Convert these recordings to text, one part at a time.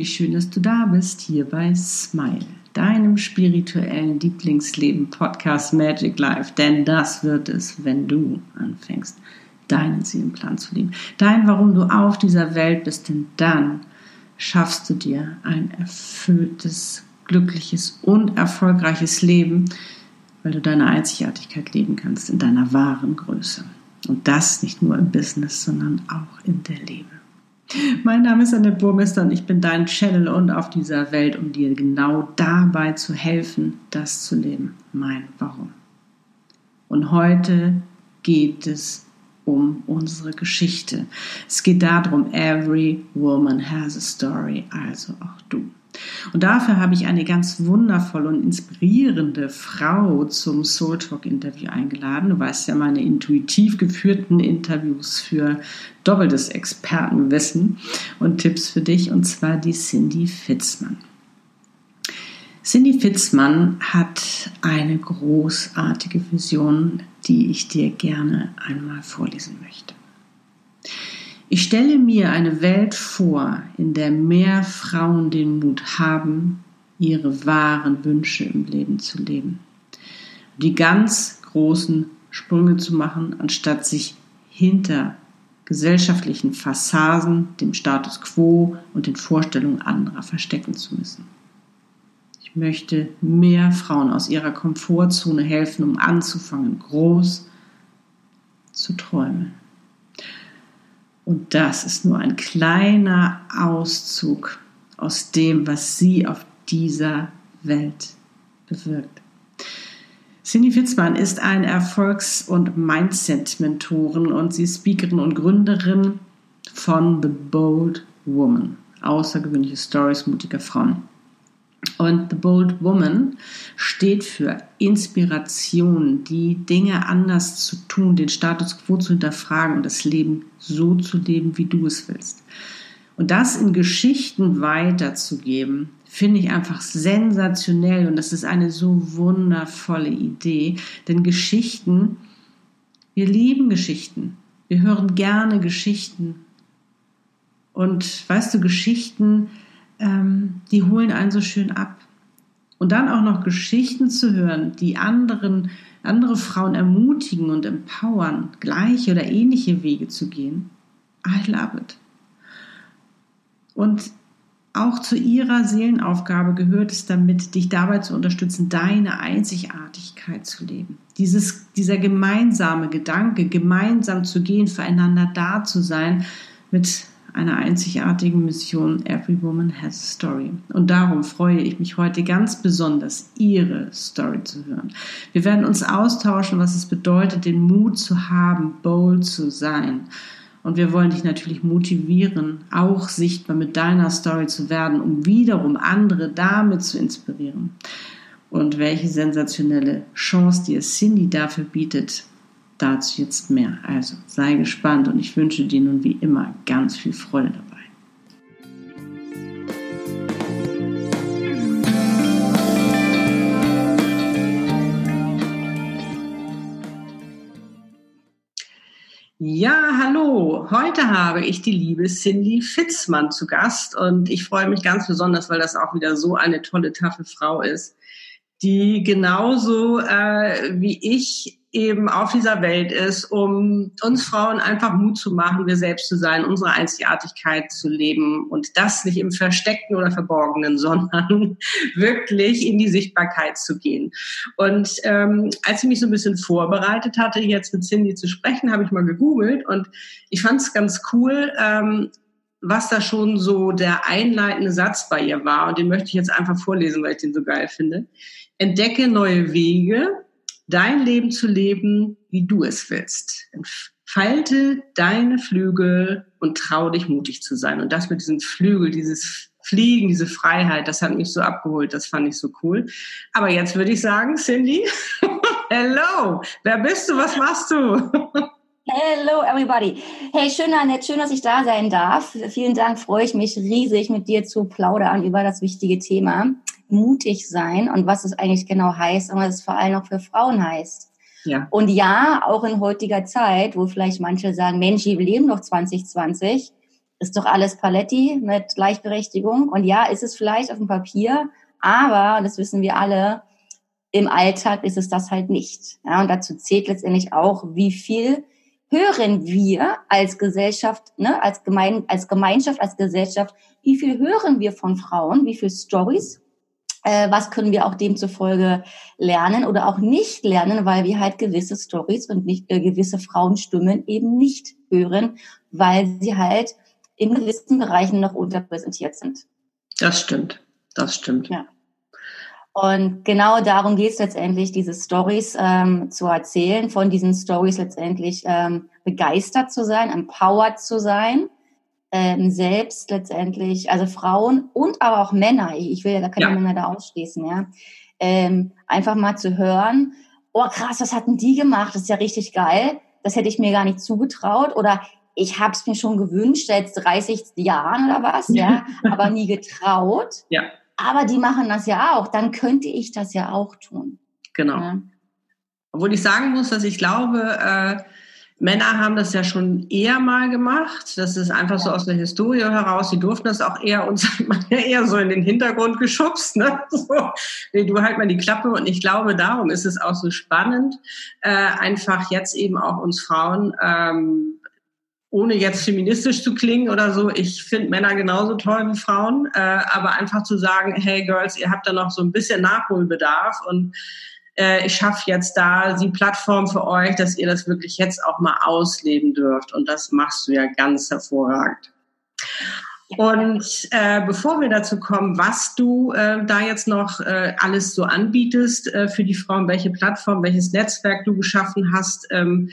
wie schön, dass du da bist hier bei Smile, deinem spirituellen Lieblingsleben Podcast Magic Life. Denn das wird es, wenn du anfängst, deinen Seelenplan zu leben. Dein, warum du auf dieser Welt bist, denn dann schaffst du dir ein erfülltes, glückliches und erfolgreiches Leben, weil du deine Einzigartigkeit leben kannst in deiner wahren Größe. Und das nicht nur im Business, sondern auch in der Liebe. Mein Name ist Annette Burmester und ich bin dein Channel und auf dieser Welt, um dir genau dabei zu helfen, das zu leben. Mein Warum. Und heute geht es um unsere Geschichte. Es geht darum, every woman has a story, also auch du. Und dafür habe ich eine ganz wundervolle und inspirierende Frau zum Soul Talk Interview eingeladen. Du weißt ja, meine intuitiv geführten Interviews für doppeltes Expertenwissen und Tipps für dich, und zwar die Cindy Fitzmann. Cindy Fitzmann hat eine großartige Vision, die ich dir gerne einmal vorlesen möchte. Ich stelle mir eine Welt vor, in der mehr Frauen den Mut haben, ihre wahren Wünsche im Leben zu leben. Die ganz großen Sprünge zu machen, anstatt sich hinter gesellschaftlichen Fassaden, dem Status quo und den Vorstellungen anderer verstecken zu müssen. Ich möchte mehr Frauen aus ihrer Komfortzone helfen, um anzufangen, groß zu träumen. Und das ist nur ein kleiner Auszug aus dem, was sie auf dieser Welt bewirkt. Cindy Fitzmann ist eine Erfolgs- und Mindset-Mentorin und sie ist Speakerin und Gründerin von The Bold Woman. Außergewöhnliche Stories mutiger Frauen. Und The Bold Woman steht für Inspiration, die Dinge anders zu tun, den Status quo zu hinterfragen und das Leben so zu leben, wie du es willst. Und das in Geschichten weiterzugeben, finde ich einfach sensationell und das ist eine so wundervolle Idee. Denn Geschichten, wir lieben Geschichten. Wir hören gerne Geschichten. Und weißt du, Geschichten, ähm, die holen einen so schön ab. Und dann auch noch Geschichten zu hören, die anderen, andere Frauen ermutigen und empowern, gleiche oder ähnliche Wege zu gehen. I love it. Und auch zu ihrer Seelenaufgabe gehört es damit, dich dabei zu unterstützen, deine Einzigartigkeit zu leben. Dieses, dieser gemeinsame Gedanke, gemeinsam zu gehen, füreinander da zu sein, mit einer einzigartigen Mission Every Woman Has a Story. Und darum freue ich mich heute ganz besonders, Ihre Story zu hören. Wir werden uns austauschen, was es bedeutet, den Mut zu haben, bold zu sein. Und wir wollen dich natürlich motivieren, auch sichtbar mit deiner Story zu werden, um wiederum andere damit zu inspirieren. Und welche sensationelle Chance dir Cindy dafür bietet, dazu jetzt mehr. Also sei gespannt und ich wünsche dir nun wie immer ganz viel Freude dabei. Ja, hallo. Heute habe ich die liebe Cindy Fitzmann zu Gast und ich freue mich ganz besonders, weil das auch wieder so eine tolle, taffe Frau ist, die genauso äh, wie ich eben auf dieser Welt ist, um uns Frauen einfach Mut zu machen, wir selbst zu sein, unsere Einzigartigkeit zu leben und das nicht im Versteckten oder Verborgenen, sondern wirklich in die Sichtbarkeit zu gehen. Und ähm, als ich mich so ein bisschen vorbereitet hatte, jetzt mit Cindy zu sprechen, habe ich mal gegoogelt und ich fand es ganz cool, ähm, was da schon so der einleitende Satz bei ihr war. Und den möchte ich jetzt einfach vorlesen, weil ich den so geil finde. Entdecke neue Wege, dein Leben zu leben, wie du es willst. Entfalte deine Flügel und trau dich mutig zu sein. Und das mit diesem Flügel, dieses Fliegen, diese Freiheit, das hat mich so abgeholt, das fand ich so cool. Aber jetzt würde ich sagen, Cindy, hello, wer bist du, was machst du? Hello everybody. Hey, schön, Annette, schön, dass ich da sein darf. Vielen Dank, freue ich mich riesig, mit dir zu plaudern über das wichtige Thema mutig sein und was es eigentlich genau heißt und was es vor allem auch für Frauen heißt. Ja. Und ja, auch in heutiger Zeit, wo vielleicht manche sagen, Mensch, wir leben noch 2020, ist doch alles Paletti mit Gleichberechtigung. Und ja, ist es vielleicht auf dem Papier, aber, das wissen wir alle, im Alltag ist es das halt nicht. Ja, und dazu zählt letztendlich auch, wie viel hören wir als Gesellschaft, ne, als, Gemein, als Gemeinschaft, als Gesellschaft, wie viel hören wir von Frauen, wie viel Stories, was können wir auch demzufolge lernen oder auch nicht lernen, weil wir halt gewisse Stories und nicht äh, gewisse Frauenstimmen eben nicht hören, weil sie halt in gewissen Bereichen noch unterpräsentiert sind. Das stimmt, das stimmt. Ja. Und genau darum geht es letztendlich, diese Stories ähm, zu erzählen, von diesen Stories letztendlich ähm, begeistert zu sein, empowered zu sein, ähm, selbst letztendlich, also Frauen und aber auch Männer, ich will ja gar keine ja. Männer da ausschließen, ja, ähm, einfach mal zu hören, oh krass, was hatten die gemacht, das ist ja richtig geil, das hätte ich mir gar nicht zugetraut oder ich habe es mir schon gewünscht, seit 30 Jahren oder was, ja, aber nie getraut. Ja aber die machen das ja auch, dann könnte ich das ja auch tun. Genau. Ja. Obwohl ich sagen muss, dass ich glaube, äh, Männer haben das ja schon eher mal gemacht. Das ist einfach so aus der Historie heraus. Sie durften das auch eher uns eher so in den Hintergrund geschubst. Ne? So, nee, du halt mal die Klappe. Und ich glaube, darum ist es auch so spannend, äh, einfach jetzt eben auch uns Frauen ähm, ohne jetzt feministisch zu klingen oder so, ich finde Männer genauso toll wie Frauen, äh, aber einfach zu sagen, hey Girls, ihr habt da noch so ein bisschen Nachholbedarf und äh, ich schaffe jetzt da die Plattform für euch, dass ihr das wirklich jetzt auch mal ausleben dürft und das machst du ja ganz hervorragend. Und äh, bevor wir dazu kommen, was du äh, da jetzt noch äh, alles so anbietest äh, für die Frauen, welche Plattform, welches Netzwerk du geschaffen hast, ähm,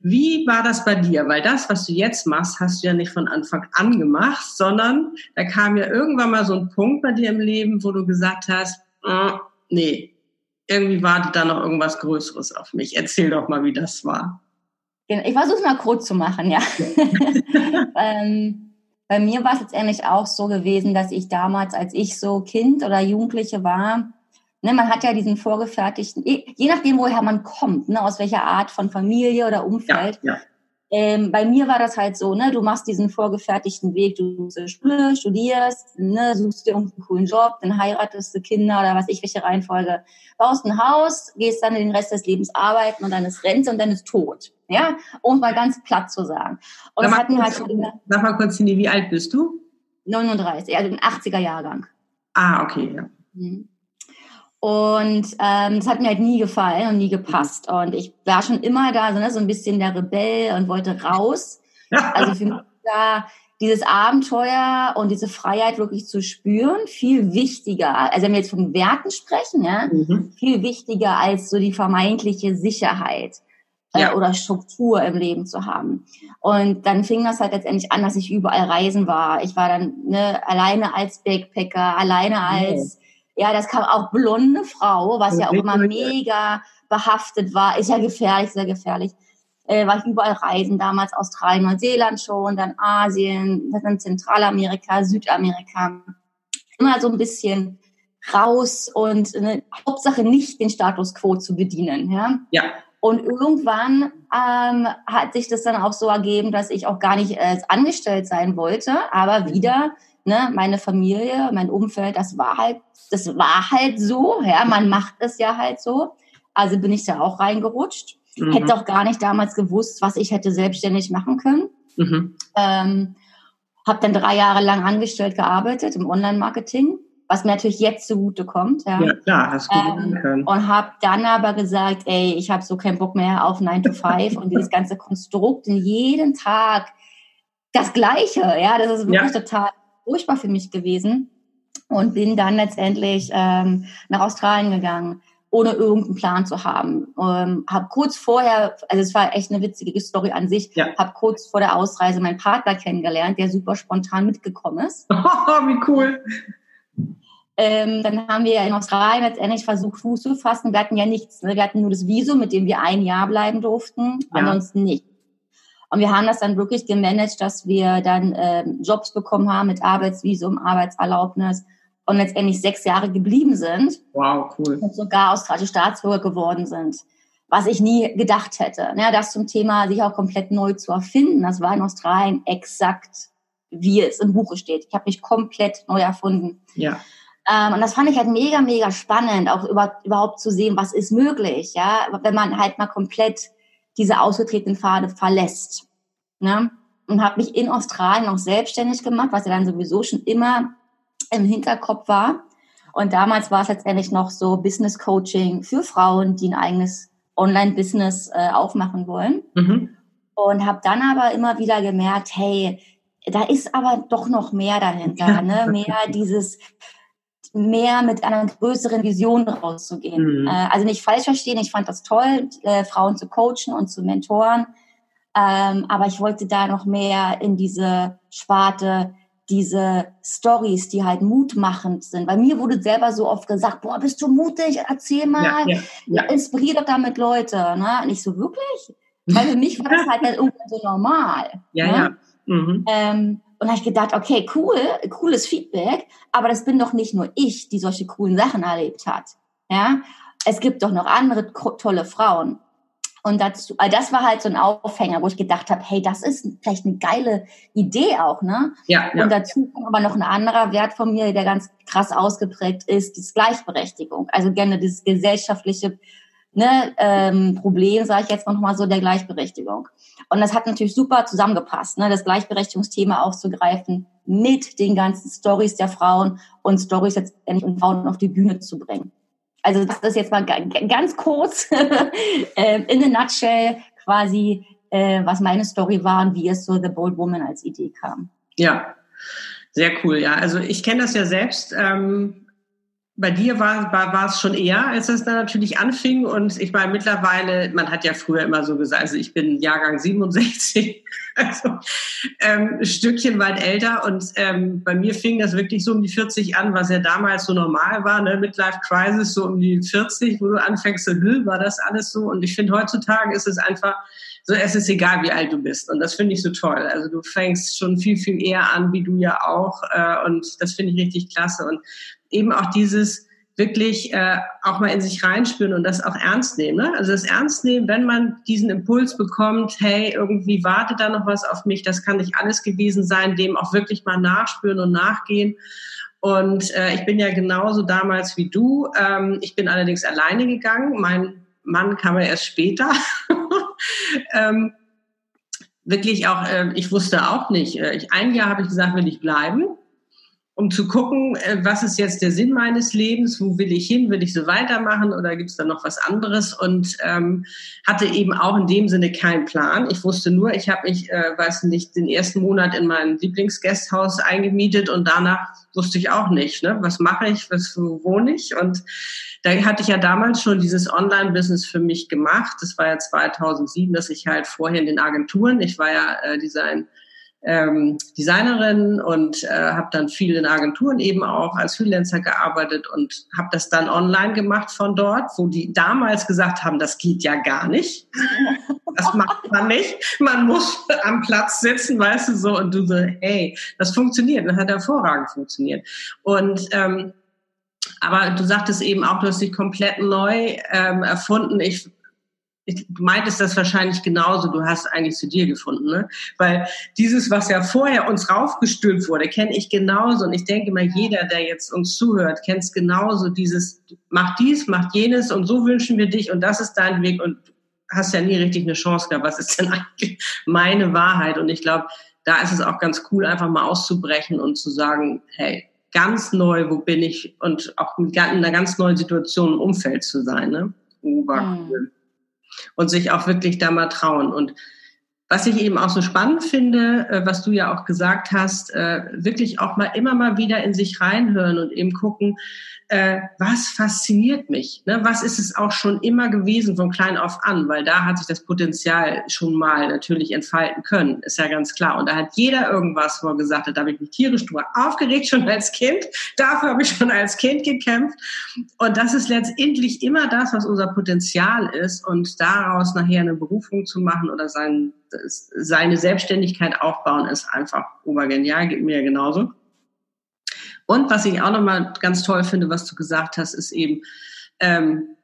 wie war das bei dir? Weil das, was du jetzt machst, hast du ja nicht von Anfang an gemacht, sondern da kam ja irgendwann mal so ein Punkt bei dir im Leben, wo du gesagt hast, äh, nee, irgendwie wartet da noch irgendwas Größeres auf mich. Erzähl doch mal, wie das war. Ich versuche es mal kurz zu machen, ja. ähm, bei mir war es letztendlich auch so gewesen, dass ich damals, als ich so Kind oder Jugendliche war, Ne, man hat ja diesen vorgefertigten, je nachdem, woher man kommt, ne, aus welcher Art von Familie oder Umfeld. Ja, ja. Ähm, bei mir war das halt so, ne, du machst diesen vorgefertigten Weg, du studierst, ne, suchst dir irgendeinen coolen Job, dann heiratest du Kinder oder was ich, welche Reihenfolge, baust ein Haus, gehst dann den Rest des Lebens arbeiten und dann ist Rente und dann ist tot. Ja, um mal ganz platt zu sagen. Und sag, mal kurz, halt sag mal kurz, Cindy, wie alt bist du? 39, also ein 80er Jahrgang. Ah, okay, ja. Mhm. Und ähm, das hat mir halt nie gefallen und nie gepasst. Und ich war schon immer da, so, ne, so ein bisschen der Rebell und wollte raus. Also für mich war dieses Abenteuer und diese Freiheit wirklich zu spüren viel wichtiger. Also wenn wir jetzt von Werten sprechen, ja, mhm. viel wichtiger als so die vermeintliche Sicherheit äh, ja. oder Struktur im Leben zu haben. Und dann fing das halt letztendlich an, dass ich überall reisen war. Ich war dann ne, alleine als Backpacker, alleine als ja, das kam auch blonde Frau, was ja auch immer mega behaftet war. Ist ja gefährlich, sehr gefährlich. Äh, war ich überall reisen, damals Australien, Neuseeland schon, dann Asien, dann Zentralamerika, Südamerika. Immer so ein bisschen raus und ne, Hauptsache nicht den Status quo zu bedienen. Ja. ja. Und irgendwann ähm, hat sich das dann auch so ergeben, dass ich auch gar nicht äh, angestellt sein wollte, aber mhm. wieder ne, meine Familie, mein Umfeld, das war halt, das war halt so, ja, man macht es ja halt so. Also bin ich da auch reingerutscht. Mhm. Hätte auch gar nicht damals gewusst, was ich hätte selbstständig machen können. Mhm. Ähm, habe dann drei Jahre lang angestellt gearbeitet im Online-Marketing, was mir natürlich jetzt zugute kommt. Ja, ja klar, hast du ähm, können. Und habe dann aber gesagt, ey, ich habe so keinen Bock mehr auf 9 to 5 und dieses ganze Konstrukt in jeden Tag das Gleiche. Ja, das ist wirklich ja. total furchtbar für mich gewesen und bin dann letztendlich ähm, nach Australien gegangen, ohne irgendeinen Plan zu haben. Ähm, habe kurz vorher, also es war echt eine witzige Story an sich, ja. habe kurz vor der Ausreise meinen Partner kennengelernt, der super spontan mitgekommen ist. Wie cool. Ähm, dann haben wir in Australien letztendlich versucht, Fuß zu fassen. Wir hatten ja nichts. Ne? Wir hatten nur das Visum, mit dem wir ein Jahr bleiben durften, ja. ansonsten nicht. Und wir haben das dann wirklich gemanagt, dass wir dann äh, Jobs bekommen haben mit Arbeitsvisum, Arbeitserlaubnis und letztendlich sechs Jahre geblieben sind. Wow, cool. Und sogar australische Staatsbürger geworden sind. Was ich nie gedacht hätte. Ja, das zum Thema, sich auch komplett neu zu erfinden. Das war in Australien exakt wie es im Buche steht. Ich habe mich komplett neu erfunden. Ja. Ähm, und das fand ich halt mega, mega spannend, auch über, überhaupt zu sehen, was ist möglich, ja, wenn man halt mal komplett diese ausgetretenen Pfade verlässt. Ne? Und habe mich in Australien noch selbstständig gemacht, was ja dann sowieso schon immer im Hinterkopf war. Und damals war es letztendlich noch so Business Coaching für Frauen, die ein eigenes Online-Business äh, aufmachen wollen. Mhm. Und habe dann aber immer wieder gemerkt, hey, da ist aber doch noch mehr dahinter, ne? Mehr dieses, mehr mit einer größeren Vision rauszugehen. Mhm. Äh, also nicht falsch verstehen, ich fand das toll, äh, Frauen zu coachen und zu mentoren. Ähm, aber ich wollte da noch mehr in diese Sparte, diese Stories, die halt mutmachend sind. Bei mir wurde selber so oft gesagt, boah, bist du mutig? Erzähl mal, ja, ja, ja. inspirier doch damit Leute. Ne? Und ich so, wirklich? Weil für mich war das halt irgendwann so normal. Ja, ne? ja. Mhm. Ähm, und habe ich gedacht, okay, cool, cooles Feedback, aber das bin doch nicht nur ich, die solche coolen Sachen erlebt hat. Ja, es gibt doch noch andere tolle Frauen. Und dazu, also das war halt so ein Aufhänger, wo ich gedacht habe, hey, das ist vielleicht eine geile Idee auch, ne? Ja, ja. Und dazu kommt aber noch ein anderer Wert von mir, der ganz krass ausgeprägt ist, die Gleichberechtigung. Also gerne dieses gesellschaftliche ne, ähm, Problem, sage ich jetzt noch mal so, der Gleichberechtigung. Und das hat natürlich super zusammengepasst, ne, das Gleichberechtigungsthema aufzugreifen mit den ganzen Stories der Frauen und Stories jetzt endlich und Frauen auf die Bühne zu bringen. Also das ist jetzt mal ganz kurz äh, in a nutshell quasi, äh, was meine Story war und wie es so The Bold Woman als Idee kam. Ja, sehr cool. Ja, also ich kenne das ja selbst. Ähm bei dir war, war, war es schon eher, als es dann natürlich anfing. Und ich meine, mittlerweile, man hat ja früher immer so gesagt, also ich bin Jahrgang 67, also ähm, ein Stückchen weit älter. Und ähm, bei mir fing das wirklich so um die 40 an, was ja damals so normal war, ne? Midlife Crisis, so um die 40, wo du anfängst, so, war das alles so. Und ich finde, heutzutage ist es einfach, so es ist egal, wie alt du bist. Und das finde ich so toll. Also du fängst schon viel, viel eher an, wie du ja auch. Äh, und das finde ich richtig klasse. Und eben auch dieses wirklich äh, auch mal in sich reinspüren und das auch ernst nehmen. Ne? Also das ernst nehmen, wenn man diesen Impuls bekommt, hey, irgendwie wartet da noch was auf mich, das kann nicht alles gewesen sein, dem auch wirklich mal nachspüren und nachgehen. Und äh, ich bin ja genauso damals wie du. Ähm, ich bin allerdings alleine gegangen. Mein Mann kam ja erst später. ähm, wirklich auch, äh, ich wusste auch nicht. Äh, ich, ein Jahr habe ich gesagt, will ich bleiben um zu gucken, äh, was ist jetzt der Sinn meines Lebens, wo will ich hin, will ich so weitermachen oder gibt es da noch was anderes und ähm, hatte eben auch in dem Sinne keinen Plan. Ich wusste nur, ich habe mich, äh, weiß nicht, den ersten Monat in mein Lieblingsgasthaus eingemietet und danach wusste ich auch nicht, ne, was mache ich, was wo wohne ich und da hatte ich ja damals schon dieses Online-Business für mich gemacht. Das war ja 2007, dass ich halt vorher in den Agenturen, ich war ja äh, Design ähm, Designerin und äh, habe dann viel in Agenturen eben auch als Freelancer gearbeitet und habe das dann online gemacht von dort, wo die damals gesagt haben, das geht ja gar nicht. Das macht man nicht. Man muss am Platz sitzen, weißt du so, und du so, hey, das funktioniert. Das hat hervorragend funktioniert. Und ähm, aber du sagtest eben auch, du hast dich komplett neu ähm, erfunden. Ich ich, meintest das wahrscheinlich genauso, du hast eigentlich zu dir gefunden, ne? Weil dieses, was ja vorher uns raufgestülpt wurde, kenne ich genauso. Und ich denke mal, jeder, der jetzt uns zuhört, kennt es genauso. Dieses, mach dies, mach jenes und so wünschen wir dich und das ist dein Weg und hast ja nie richtig eine Chance gehabt. Was ist denn eigentlich meine Wahrheit? Und ich glaube, da ist es auch ganz cool, einfach mal auszubrechen und zu sagen, hey, ganz neu, wo bin ich? Und auch in einer ganz neuen Situation im Umfeld zu sein, ne? Obercool. Mhm und sich auch wirklich da mal trauen. Und was ich eben auch so spannend finde, äh, was du ja auch gesagt hast, äh, wirklich auch mal immer mal wieder in sich reinhören und eben gucken, äh, was fasziniert mich? Ne? Was ist es auch schon immer gewesen von klein auf an? Weil da hat sich das Potenzial schon mal natürlich entfalten können, ist ja ganz klar. Und da hat jeder irgendwas, wo gesagt da habe ich mich tierisch drüber aufgeregt schon als Kind. Dafür habe ich schon als Kind gekämpft. Und das ist letztendlich immer das, was unser Potenzial ist. Und daraus nachher eine Berufung zu machen oder sein, seine Selbstständigkeit aufbauen, ist einfach obergenial, geht mir genauso. Und was ich auch nochmal ganz toll finde, was du gesagt hast, ist eben, ähm,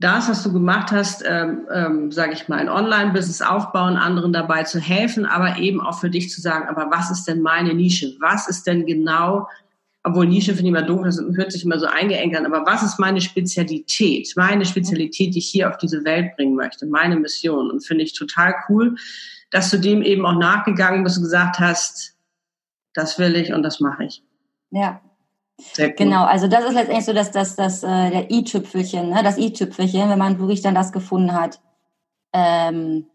das, was du gemacht hast, ähm, ähm, sage ich mal, ein Online-Business aufbauen, anderen dabei zu helfen, aber eben auch für dich zu sagen, aber was ist denn meine Nische? Was ist denn genau, obwohl Nische finde ich immer doof, das hört sich immer so eingeengt an, aber was ist meine Spezialität? Meine Spezialität, die ich hier auf diese Welt bringen möchte, meine Mission. Und finde ich total cool, dass du dem eben auch nachgegangen bist und gesagt hast, das will ich und das mache ich. Ja, Cool. Genau, also das ist letztendlich so, dass das, das, äh, der i-Tüpfelchen, ne, das i-Tüpfelchen, wenn man wirklich dann das gefunden hat, ähm,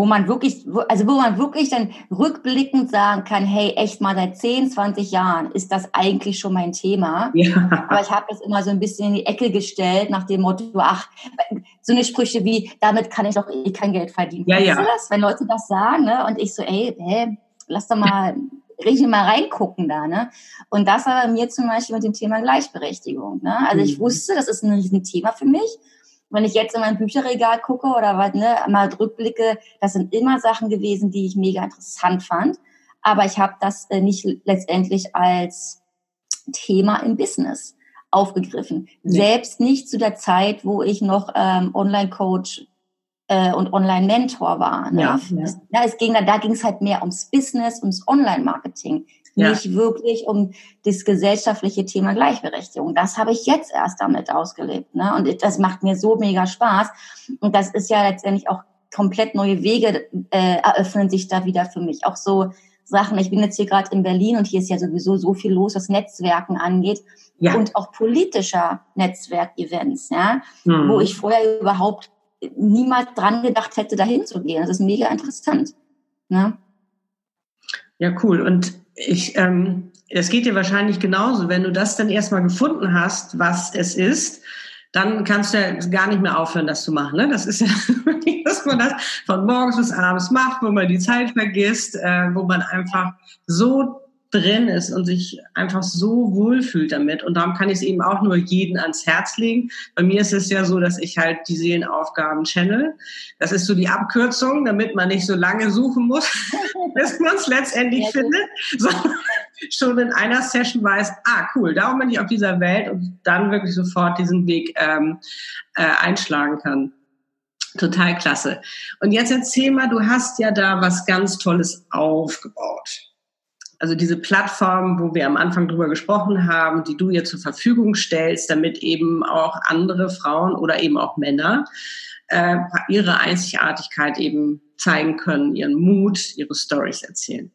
wo man wirklich, also wo man wirklich dann rückblickend sagen kann, hey, echt mal seit 10, 20 Jahren ist das eigentlich schon mein Thema. Ja. Aber ich habe das immer so ein bisschen in die Ecke gestellt nach dem Motto, ach, so eine Sprüche wie, damit kann ich doch eh kein Geld verdienen. Ja, ja. Du das, wenn Leute das sagen, ne? Und ich so, ey, hä, lass doch mal richtig mal reingucken da, ne? Und das war bei mir zum Beispiel mit dem Thema Gleichberechtigung, ne? Also ich mhm. wusste, das ist ein Riesenthema für mich. Wenn ich jetzt in mein Bücherregal gucke oder was, ne, mal rückblicke, das sind immer Sachen gewesen, die ich mega interessant fand. Aber ich habe das äh, nicht letztendlich als Thema im Business aufgegriffen. Nee. Selbst nicht zu der Zeit, wo ich noch ähm, Online-Coach äh, und Online-Mentor war. Ne? Ja, ja. ja, es ging da, da ging es halt mehr ums Business, ums Online-Marketing. Ja. Nicht wirklich um das gesellschaftliche Thema Gleichberechtigung. Das habe ich jetzt erst damit ausgelebt. Ne? Und das macht mir so mega Spaß. Und das ist ja letztendlich auch komplett neue Wege äh, eröffnen sich da wieder für mich. Auch so Sachen. Ich bin jetzt hier gerade in Berlin und hier ist ja sowieso so viel los, was Netzwerken angeht ja. und auch politischer Netzwerkevents, ja, mhm. wo ich vorher überhaupt niemals dran gedacht hätte, dahin zu gehen. Das ist mega interessant. Ne? Ja, cool. Und ich, ähm, es geht dir wahrscheinlich genauso, wenn du das dann erstmal gefunden hast, was es ist, dann kannst du ja gar nicht mehr aufhören, das zu machen. Ne? Das ist ja, dass man das von morgens bis abends macht, wo man die Zeit vergisst, äh, wo man einfach so drin ist und sich einfach so wohlfühlt damit. Und darum kann ich es eben auch nur jeden ans Herz legen. Bei mir ist es ja so, dass ich halt die Seelenaufgaben channel. Das ist so die Abkürzung, damit man nicht so lange suchen muss, bis man es letztendlich ja, findet, sondern schon in einer Session weiß, ah cool, darum bin ich auf dieser Welt und dann wirklich sofort diesen Weg ähm, äh, einschlagen kann. Total klasse. Und jetzt erzähl mal, du hast ja da was ganz Tolles aufgebaut also diese Plattform, wo wir am Anfang drüber gesprochen haben, die du ihr zur Verfügung stellst, damit eben auch andere Frauen oder eben auch Männer äh, ihre Einzigartigkeit eben zeigen können, ihren Mut, ihre Stories erzählen.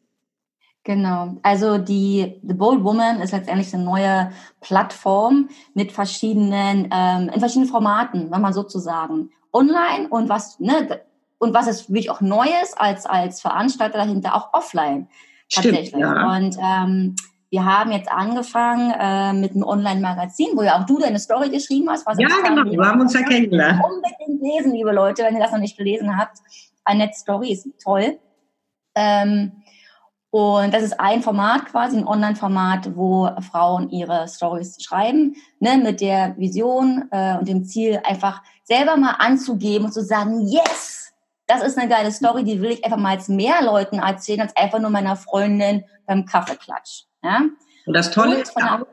Genau. Also die The Bold Woman ist letztendlich eine neue Plattform mit verschiedenen, ähm, in verschiedenen Formaten, wenn man sozusagen online und was, ne, und was ist wirklich auch Neues als, als Veranstalter dahinter auch offline. Tatsächlich. Stimmt, ja. Und ähm, wir haben jetzt angefangen äh, mit einem Online-Magazin, wo ja auch du deine Story geschrieben hast. Ja, genau, wir haben uns ja kennengelernt. Unbedingt lesen, liebe Leute, wenn ihr das noch nicht gelesen habt. Netz Story ist toll. Ähm, und das ist ein Format quasi, ein Online-Format, wo Frauen ihre Stories schreiben, ne, mit der Vision äh, und dem Ziel, einfach selber mal anzugeben und zu sagen, yes, das ist eine geile Story, die will ich einfach mal als mehr Leuten erzählen, als einfach nur meiner Freundin beim Kaffeeklatsch. Ja? Und das Tolle ist auch,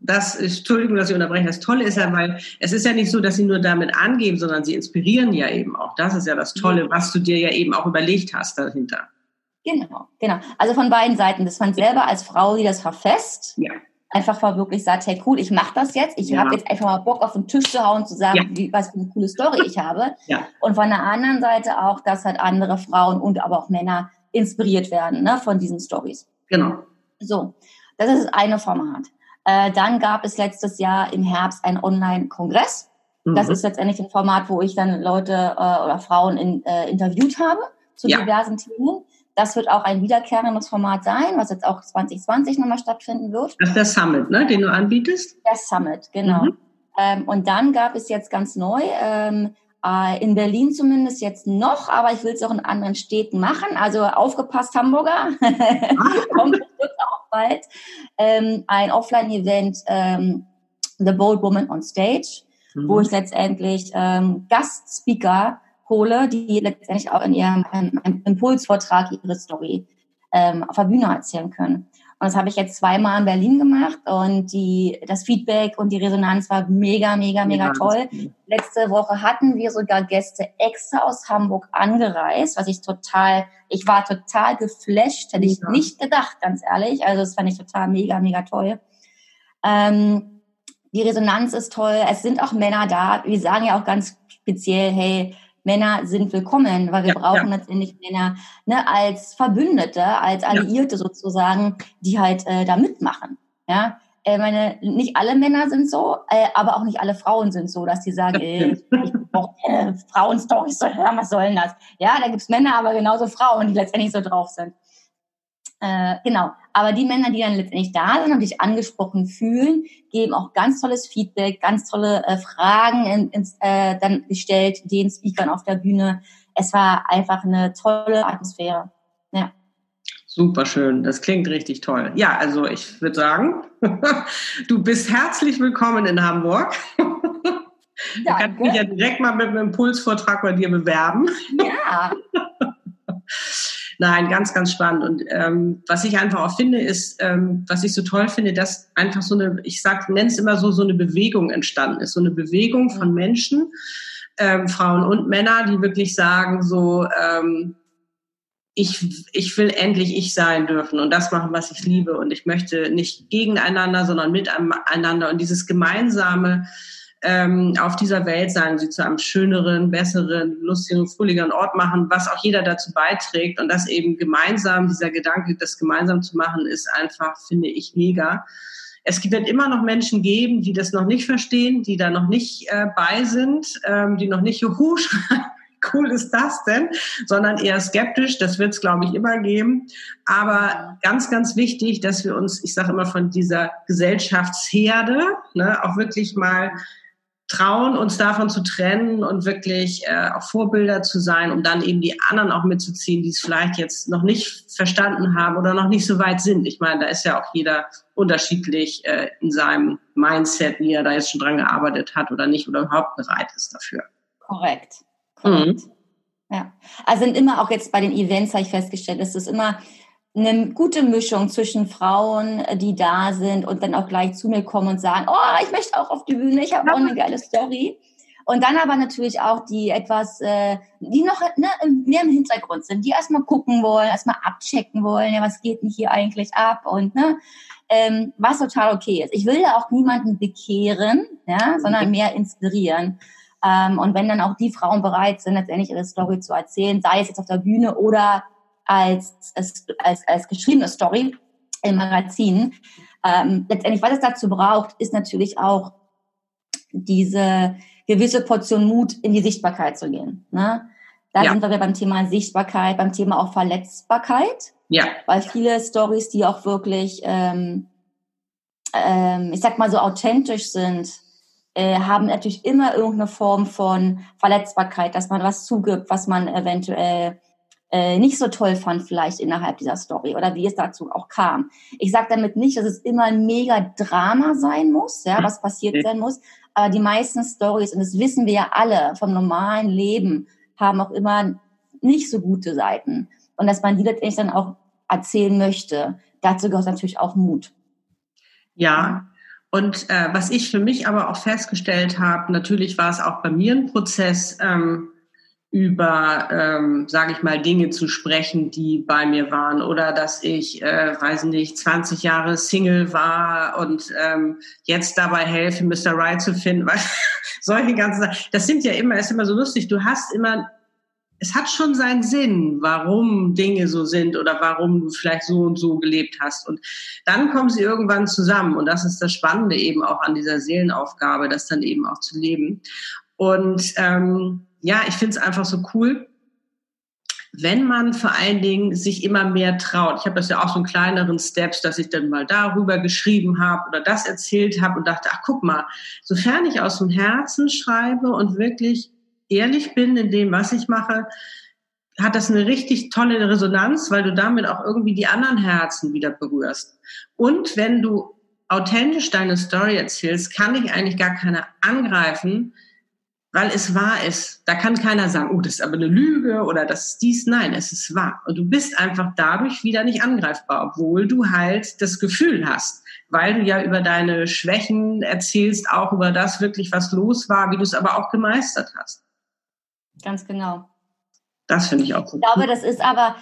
das ist, Entschuldigung, dass ich unterbreche, das Tolle ist ja, weil es ist ja nicht so, dass sie nur damit angeben, sondern sie inspirieren ja eben auch. Das ist ja das Tolle, was du dir ja eben auch überlegt hast dahinter. Genau, genau. Also von beiden Seiten, dass man selber als Frau, die das verfasst, ja einfach mal wirklich sagt, hey cool, ich mache das jetzt. Ich ja. habe jetzt einfach mal Bock auf den Tisch zu hauen, zu sagen, ja. wie, was für eine coole Story ich habe. Ja. Und von der anderen Seite auch, dass halt andere Frauen und aber auch Männer inspiriert werden ne, von diesen Stories. Genau. So, das ist das eine Format. Äh, dann gab es letztes Jahr im Herbst einen Online-Kongress. Mhm. Das ist letztendlich ein Format, wo ich dann Leute äh, oder Frauen in, äh, interviewt habe zu diversen Themen. Das wird auch ein wiederkehrendes Format sein, was jetzt auch 2020 nochmal stattfinden wird. Das ist der Summit, ne, den du anbietest? Der Summit, genau. Mhm. Ähm, und dann gab es jetzt ganz neu, ähm, äh, in Berlin zumindest jetzt noch, aber ich will es auch in anderen Städten machen. Also aufgepasst, Hamburger. Kommt wird auch bald. Ähm, ein Offline-Event, ähm, The Bold Woman on Stage, mhm. wo ich letztendlich ähm, Gastspeaker hole, die letztendlich auch in ihrem ähm, Impulsvortrag ihre Story ähm, auf der Bühne erzählen können. Und das habe ich jetzt zweimal in Berlin gemacht und die, das Feedback und die Resonanz war mega, mega, mega ja, toll. Letzte Woche hatten wir sogar Gäste extra aus Hamburg angereist, was ich total, ich war total geflasht, hätte ich ja. nicht gedacht, ganz ehrlich. Also das fand ich total mega, mega toll. Ähm, die Resonanz ist toll. Es sind auch Männer da. Wir sagen ja auch ganz speziell, hey, Männer sind willkommen, weil wir ja, brauchen ja. letztendlich Männer ne, als Verbündete, als Alliierte ja. sozusagen, die halt äh, da mitmachen. Ja, äh, meine, nicht alle Männer sind so, äh, aber auch nicht alle Frauen sind so, dass die sagen, äh, ich brauche äh, Frauenstories zu hören, was soll denn das? Ja, da gibt's Männer, aber genauso Frauen, die letztendlich so drauf sind. Äh, genau. Aber die Männer, die dann letztendlich da sind und sich angesprochen fühlen, geben auch ganz tolles Feedback, ganz tolle äh, Fragen in, in, äh, dann gestellt den Speakern auf der Bühne. Es war einfach eine tolle Atmosphäre. Ja. Super schön, das klingt richtig toll. Ja, also ich würde sagen, du bist herzlich willkommen in Hamburg. Ja, ich kann mich ja direkt mal mit einem Impulsvortrag bei dir bewerben. Ja. Nein, ganz, ganz spannend. Und ähm, was ich einfach auch finde, ist, ähm, was ich so toll finde, dass einfach so eine, ich sag, nenne es immer so, so eine Bewegung entstanden ist. So eine Bewegung von Menschen, ähm, Frauen und Männer, die wirklich sagen, so, ähm, ich, ich will endlich ich sein dürfen und das machen, was ich liebe. Und ich möchte nicht gegeneinander, sondern miteinander. Und dieses gemeinsame, ähm, auf dieser Welt sein, sie zu einem schöneren, besseren, lustigeren, fröhlicheren Ort machen, was auch jeder dazu beiträgt. Und das eben gemeinsam, dieser Gedanke, das gemeinsam zu machen, ist einfach, finde ich, mega. Es wird immer noch Menschen geben, die das noch nicht verstehen, die da noch nicht äh, bei sind, ähm, die noch nicht Juhu schreien cool ist das denn, sondern eher skeptisch. Das wird es, glaube ich, immer geben. Aber ganz, ganz wichtig, dass wir uns, ich sage immer von dieser Gesellschaftsherde, ne, auch wirklich mal trauen, uns davon zu trennen und wirklich äh, auch Vorbilder zu sein, um dann eben die anderen auch mitzuziehen, die es vielleicht jetzt noch nicht verstanden haben oder noch nicht so weit sind. Ich meine, da ist ja auch jeder unterschiedlich äh, in seinem Mindset, wie er da jetzt schon dran gearbeitet hat oder nicht oder überhaupt bereit ist dafür. Korrekt. Korrekt. Mhm. Ja. Also sind immer auch jetzt bei den Events, habe ich festgestellt, ist es immer eine gute Mischung zwischen Frauen, äh, die da sind und dann auch gleich zu mir kommen und sagen, oh, ich möchte auch auf die Bühne, ich habe auch eine geile Story. Und dann aber natürlich auch die etwas, äh, die noch ne, mehr im Hintergrund sind, die erstmal gucken wollen, erstmal abchecken wollen, ja, was geht denn hier eigentlich ab und ne, ähm, was total okay ist. Ich will ja auch niemanden bekehren, ja, sondern mehr inspirieren. Ähm, und wenn dann auch die Frauen bereit sind, letztendlich ihre Story zu erzählen, sei es jetzt auf der Bühne oder als, als, als, als geschriebene Story im Magazin. Ähm, letztendlich, was es dazu braucht, ist natürlich auch diese gewisse Portion Mut in die Sichtbarkeit zu gehen. Ne? Da ja. sind wir beim Thema Sichtbarkeit, beim Thema auch Verletzbarkeit. Ja. Weil viele Stories, die auch wirklich, ähm, ähm, ich sag mal so authentisch sind, äh, haben natürlich immer irgendeine Form von Verletzbarkeit, dass man was zugibt, was man eventuell äh, nicht so toll fand vielleicht innerhalb dieser Story oder wie es dazu auch kam. Ich sage damit nicht, dass es immer ein mega Drama sein muss, ja, was passiert okay. sein muss, aber die meisten Stories, und das wissen wir ja alle vom normalen Leben, haben auch immer nicht so gute Seiten. Und dass man die letztendlich dann auch erzählen möchte, dazu gehört natürlich auch Mut. Ja, und äh, was ich für mich aber auch festgestellt habe, natürlich war es auch bei mir ein Prozess, ähm, über, ähm, sage ich mal, Dinge zu sprechen, die bei mir waren oder dass ich, äh, weiß nicht, 20 Jahre Single war und ähm, jetzt dabei helfe, Mr. Right zu finden. Weil, solche ganzen Sachen, das sind ja immer, ist immer so lustig. Du hast immer, es hat schon seinen Sinn, warum Dinge so sind oder warum du vielleicht so und so gelebt hast. Und dann kommen sie irgendwann zusammen. Und das ist das Spannende eben auch an dieser Seelenaufgabe, das dann eben auch zu leben. Und ähm, ja, ich finde es einfach so cool, wenn man vor allen Dingen sich immer mehr traut. Ich habe das ja auch so in kleineren Steps, dass ich dann mal darüber geschrieben habe oder das erzählt habe und dachte, ach guck mal, sofern ich aus dem Herzen schreibe und wirklich ehrlich bin in dem, was ich mache, hat das eine richtig tolle Resonanz, weil du damit auch irgendwie die anderen Herzen wieder berührst. Und wenn du authentisch deine Story erzählst, kann dich eigentlich gar keiner angreifen, weil es wahr ist. Da kann keiner sagen, oh, das ist aber eine Lüge oder das ist dies. Nein, es ist wahr. Und du bist einfach dadurch wieder nicht angreifbar, obwohl du halt das Gefühl hast, weil du ja über deine Schwächen erzählst, auch über das wirklich, was los war, wie du es aber auch gemeistert hast. Ganz genau. Das finde ich auch gut. Ich glaube, das ist aber,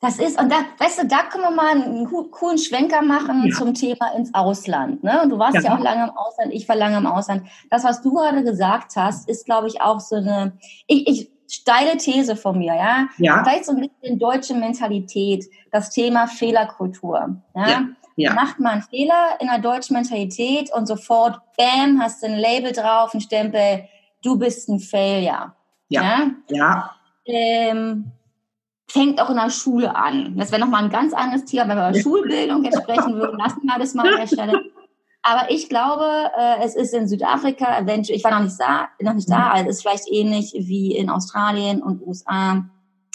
das ist, und da, weißt du, da können wir mal einen coolen Schwenker machen ja. zum Thema ins Ausland. Ne? Und du warst ja. ja. auch lange im Ausland, ich war lange im Ausland. Das, was du gerade gesagt hast, ist, glaube ich, auch so eine, ich, ich steile These von mir, ja. ja. Vielleicht so ein bisschen deutsche Mentalität, das Thema Fehlerkultur. Ja. ja. Ja. Macht man einen Fehler in der deutschen Mentalität und sofort, bam, hast du ein Label drauf, ein Stempel, du bist ein Failure. Ja. Ja. ja. Ähm, fängt auch in der Schule an. Das wäre nochmal ein ganz anderes Thema, wenn wir über Schulbildung jetzt sprechen würden. Lassen wir das mal an der Stelle. Aber ich glaube, äh, es ist in Südafrika, ich war noch nicht da, noch nicht da, also es ist vielleicht ähnlich wie in Australien und USA,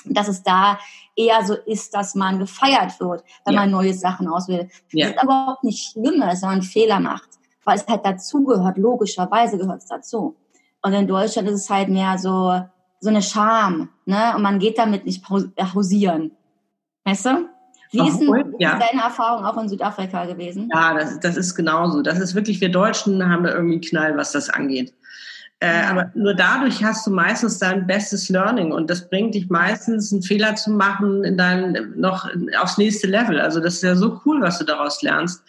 dass es da eher so ist, dass man gefeiert wird, wenn ja. man neue Sachen auswählt. Ja. Das ist überhaupt nicht schlimm, wenn man Fehler macht, weil es halt dazugehört, logischerweise gehört es dazu. Und in Deutschland ist es halt mehr so, so eine Scham, ne? Und man geht damit nicht hausieren. Weißt du? Wie ist denn ja. deine Erfahrung auch in Südafrika gewesen? Ja, das, das ist genauso. Das ist wirklich, wir Deutschen haben da irgendwie einen Knall, was das angeht. Äh, aber nur dadurch hast du meistens dein bestes Learning und das bringt dich meistens, einen Fehler zu machen, in dein, noch aufs nächste Level. Also das ist ja so cool, was du daraus lernst.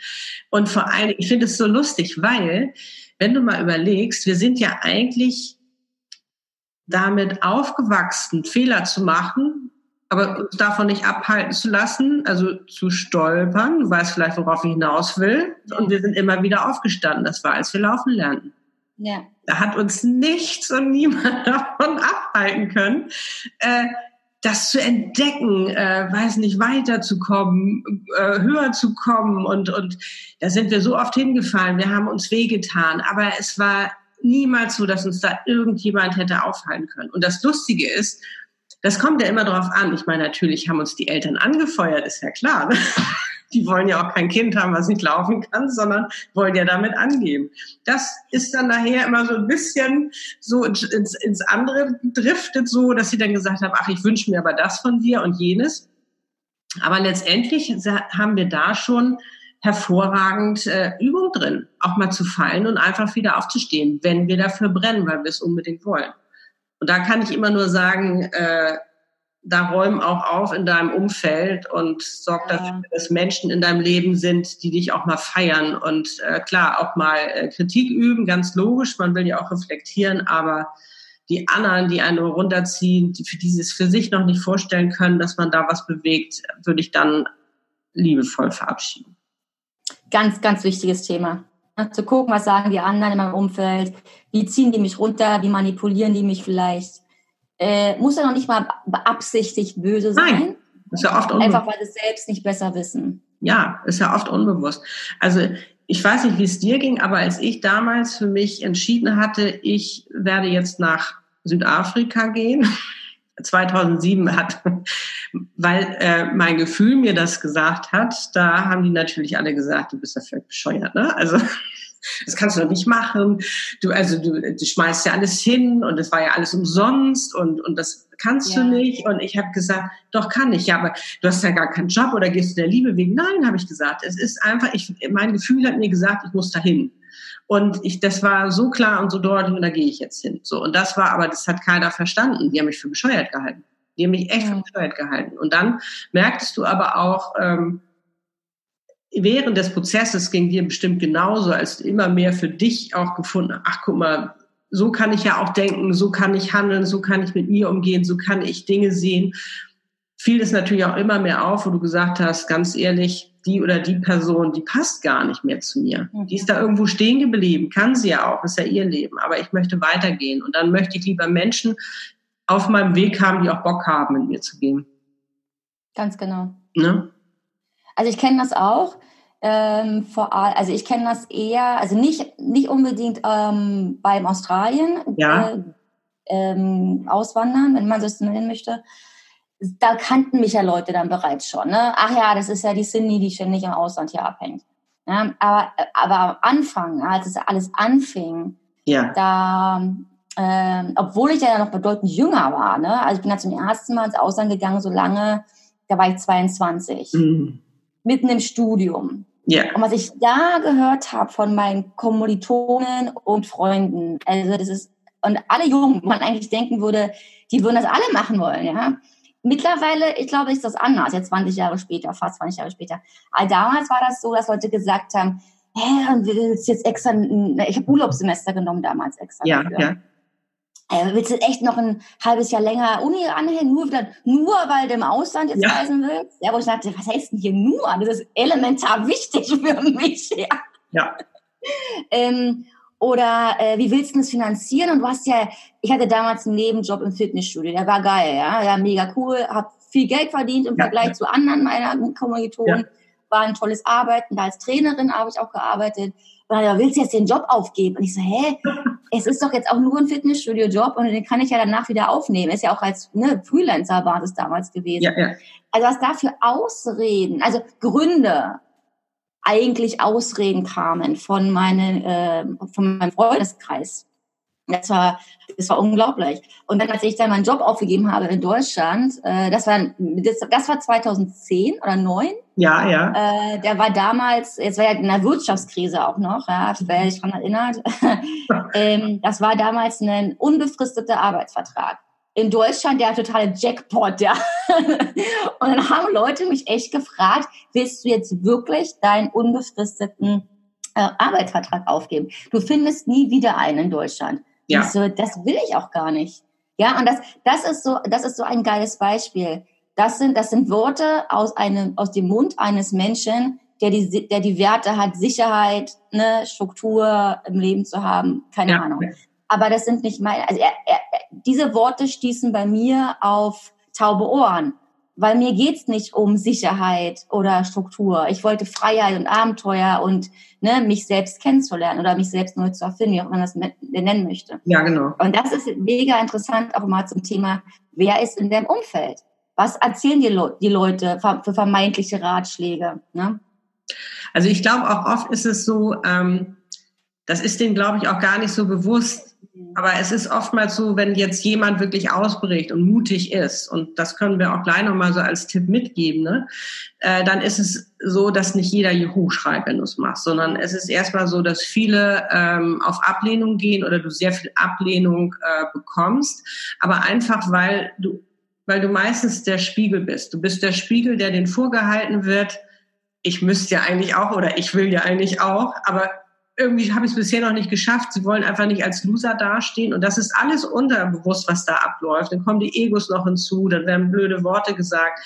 Und vor allem, ich finde es so lustig, weil, wenn du mal überlegst, wir sind ja eigentlich damit aufgewachsen, Fehler zu machen, aber uns davon nicht abhalten zu lassen, also zu stolpern. Du weißt vielleicht, worauf ich hinaus will. Und wir sind immer wieder aufgestanden. Das war, als wir laufen lernten. Ja. Da hat uns nichts und niemand davon abhalten können, äh, das zu entdecken, äh, weiß nicht, weiterzukommen, äh, höher zu kommen. Und, und da sind wir so oft hingefallen. Wir haben uns wehgetan. Aber es war niemals so, dass uns da irgendjemand hätte aufhalten können. Und das Lustige ist, das kommt ja immer darauf an. Ich meine, natürlich haben uns die Eltern angefeuert, ist ja klar. Ne? Die wollen ja auch kein Kind haben, was nicht laufen kann, sondern wollen ja damit angeben. Das ist dann nachher immer so ein bisschen so ins, ins andere driftet, so dass sie dann gesagt haben, ach, ich wünsche mir aber das von dir und jenes. Aber letztendlich haben wir da schon hervorragend äh, Übung drin, auch mal zu fallen und einfach wieder aufzustehen, wenn wir dafür brennen, weil wir es unbedingt wollen. Und da kann ich immer nur sagen, äh, da räum auch auf in deinem Umfeld und sorg ja. dafür, dass Menschen in deinem Leben sind, die dich auch mal feiern und äh, klar auch mal äh, Kritik üben, ganz logisch, man will ja auch reflektieren, aber die anderen, die einen nur runterziehen, die für dieses für sich noch nicht vorstellen können, dass man da was bewegt, würde ich dann liebevoll verabschieden. Ganz, ganz wichtiges Thema. Zu gucken, was sagen die anderen in meinem Umfeld, wie ziehen die mich runter, wie manipulieren die mich vielleicht. Äh, muss ja noch nicht mal beabsichtigt böse sein. Nein, ist ja oft unbewusst. Einfach, weil sie es selbst nicht besser wissen. Ja, ist ja oft unbewusst. Also ich weiß nicht, wie es dir ging, aber als ich damals für mich entschieden hatte, ich werde jetzt nach Südafrika gehen, 2007 hat, weil äh, mein Gefühl mir das gesagt hat, da haben die natürlich alle gesagt, du bist ja völlig bescheuert, ne? Also das kannst du doch nicht machen. Du, also du, du schmeißt ja alles hin und es war ja alles umsonst und, und das kannst ja. du nicht. Und ich habe gesagt, doch kann ich. Ja, aber du hast ja gar keinen Job oder gehst du der Liebe wegen? Nein, habe ich gesagt. Es ist einfach, ich, mein Gefühl hat mir gesagt, ich muss dahin. Und ich, das war so klar und so deutlich und da gehe ich jetzt hin. So. Und das war aber, das hat keiner verstanden. Die haben mich für bescheuert gehalten. Die haben mich echt für bescheuert gehalten. Und dann merktest du aber auch, ähm, während des Prozesses ging dir bestimmt genauso, als du immer mehr für dich auch gefunden, ach guck mal, so kann ich ja auch denken, so kann ich handeln, so kann ich mit mir umgehen, so kann ich Dinge sehen. Fiel es natürlich auch immer mehr auf, wo du gesagt hast, ganz ehrlich, die oder die Person, die passt gar nicht mehr zu mir. Mhm. Die ist da irgendwo stehen geblieben, kann sie ja auch, ist ja ihr Leben, aber ich möchte weitergehen und dann möchte ich lieber Menschen auf meinem Weg haben, die auch Bock haben, mit mir zu gehen. Ganz genau. Ne? Also ich kenne das auch. Ähm, vor allem, also ich kenne das eher, also nicht, nicht unbedingt ähm, beim Australien ja. äh, ähm, auswandern, wenn man das nennen möchte, da kannten mich ja Leute dann bereits schon. Ne? Ach ja, das ist ja die Cindy, die ständig im Ausland hier abhängt. Ja, aber, aber am Anfang, als es alles anfing, ja. da ähm, obwohl ich ja noch bedeutend jünger war. Ne? Also ich bin ja zum ersten Mal ins Ausland gegangen, so lange, da war ich 22, mhm. mitten im Studium. Ja. Und was ich da gehört habe von meinen Kommilitonen und Freunden, also das ist, und alle Jungen, wo man eigentlich denken würde, die würden das alle machen wollen, ja. Mittlerweile, ich glaube, ist das anders, jetzt 20 Jahre später, fast 20 Jahre später. Aber damals war das so, dass Leute gesagt haben, hä, willst jetzt extra, ich habe Urlaubssemester genommen damals extra. Ja, dafür. ja. Äh, willst du echt noch ein halbes Jahr länger Uni anhängen, nur, wieder, nur weil du im Ausland jetzt ja. reisen willst? Ja, wo ich dachte, was heißt denn hier nur? Das ist elementar wichtig für mich. Ja. ja. ähm, oder äh, wie willst du das finanzieren? Und du hast ja, ich hatte damals einen Nebenjob im Fitnessstudio, der war geil, ja, ja mega cool, hab viel Geld verdient im ja. Vergleich zu anderen meiner Kommilitonen. Ja. War ein tolles Arbeiten, da als Trainerin habe ich auch gearbeitet. Und dann, willst du jetzt den Job aufgeben? Und ich so, hä? Es ist doch jetzt auch nur ein Fitnessstudio-Job und den kann ich ja danach wieder aufnehmen. Ist ja auch als ne, Freelancer war das damals gewesen. Ja, ja. Also was da für Ausreden, also Gründe, eigentlich Ausreden kamen von, meinen, äh, von meinem Freundeskreis. Das war, das war unglaublich. Und dann, als ich dann meinen Job aufgegeben habe in Deutschland, äh, das war, das, das war 2010 oder 9. Ja, ja. Äh, der war damals, jetzt war ja in der Wirtschaftskrise auch noch, ja, wer sich daran erinnert. ähm, das war damals ein unbefristeter Arbeitsvertrag. In Deutschland der totale Jackpot, ja. Und dann haben Leute mich echt gefragt, willst du jetzt wirklich deinen unbefristeten äh, Arbeitsvertrag aufgeben? Du findest nie wieder einen in Deutschland. Ja. So, das will ich auch gar nicht. Ja, und das, das ist so, das ist so ein geiles Beispiel. Das sind, das sind Worte aus einem, aus dem Mund eines Menschen, der die, der die Werte hat, Sicherheit, ne, Struktur im Leben zu haben, keine ja. Ahnung. Aber das sind nicht meine, also er, er, diese Worte stießen bei mir auf taube Ohren weil mir geht's nicht um Sicherheit oder Struktur. Ich wollte Freiheit und Abenteuer und ne, mich selbst kennenzulernen oder mich selbst neu zu erfinden, wie auch man das nennen möchte. Ja, genau. Und das ist mega interessant auch mal zum Thema, wer ist in deinem Umfeld? Was erzählen die, Le die Leute für vermeintliche Ratschläge? Ne? Also ich glaube auch oft ist es so, ähm, das ist denen, glaube ich, auch gar nicht so bewusst, aber es ist oftmals so, wenn jetzt jemand wirklich ausbricht und mutig ist, und das können wir auch gleich nochmal so als Tipp mitgeben, ne, äh, dann ist es so, dass nicht jeder Juhu schreit, wenn du es machst, sondern es ist erstmal so, dass viele ähm, auf Ablehnung gehen oder du sehr viel Ablehnung äh, bekommst, aber einfach weil du, weil du meistens der Spiegel bist. Du bist der Spiegel, der den vorgehalten wird. Ich müsste ja eigentlich auch oder ich will ja eigentlich auch, aber irgendwie habe ich es bisher noch nicht geschafft. Sie wollen einfach nicht als Loser dastehen. Und das ist alles unterbewusst, was da abläuft. Dann kommen die Egos noch hinzu, dann werden blöde Worte gesagt.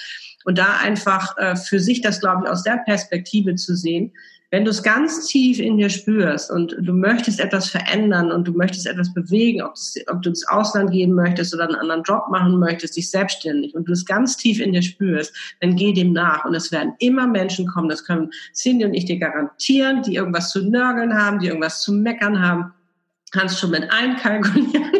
Und da einfach äh, für sich das, glaube ich, aus der Perspektive zu sehen, wenn du es ganz tief in dir spürst und du möchtest etwas verändern und du möchtest etwas bewegen, ob, das, ob du ins Ausland gehen möchtest oder einen anderen Job machen möchtest, dich selbstständig und du es ganz tief in dir spürst, dann geh dem nach. Und es werden immer Menschen kommen, das können Cindy und ich dir garantieren, die irgendwas zu nörgeln haben, die irgendwas zu meckern haben. Kannst schon mit einkalkulieren.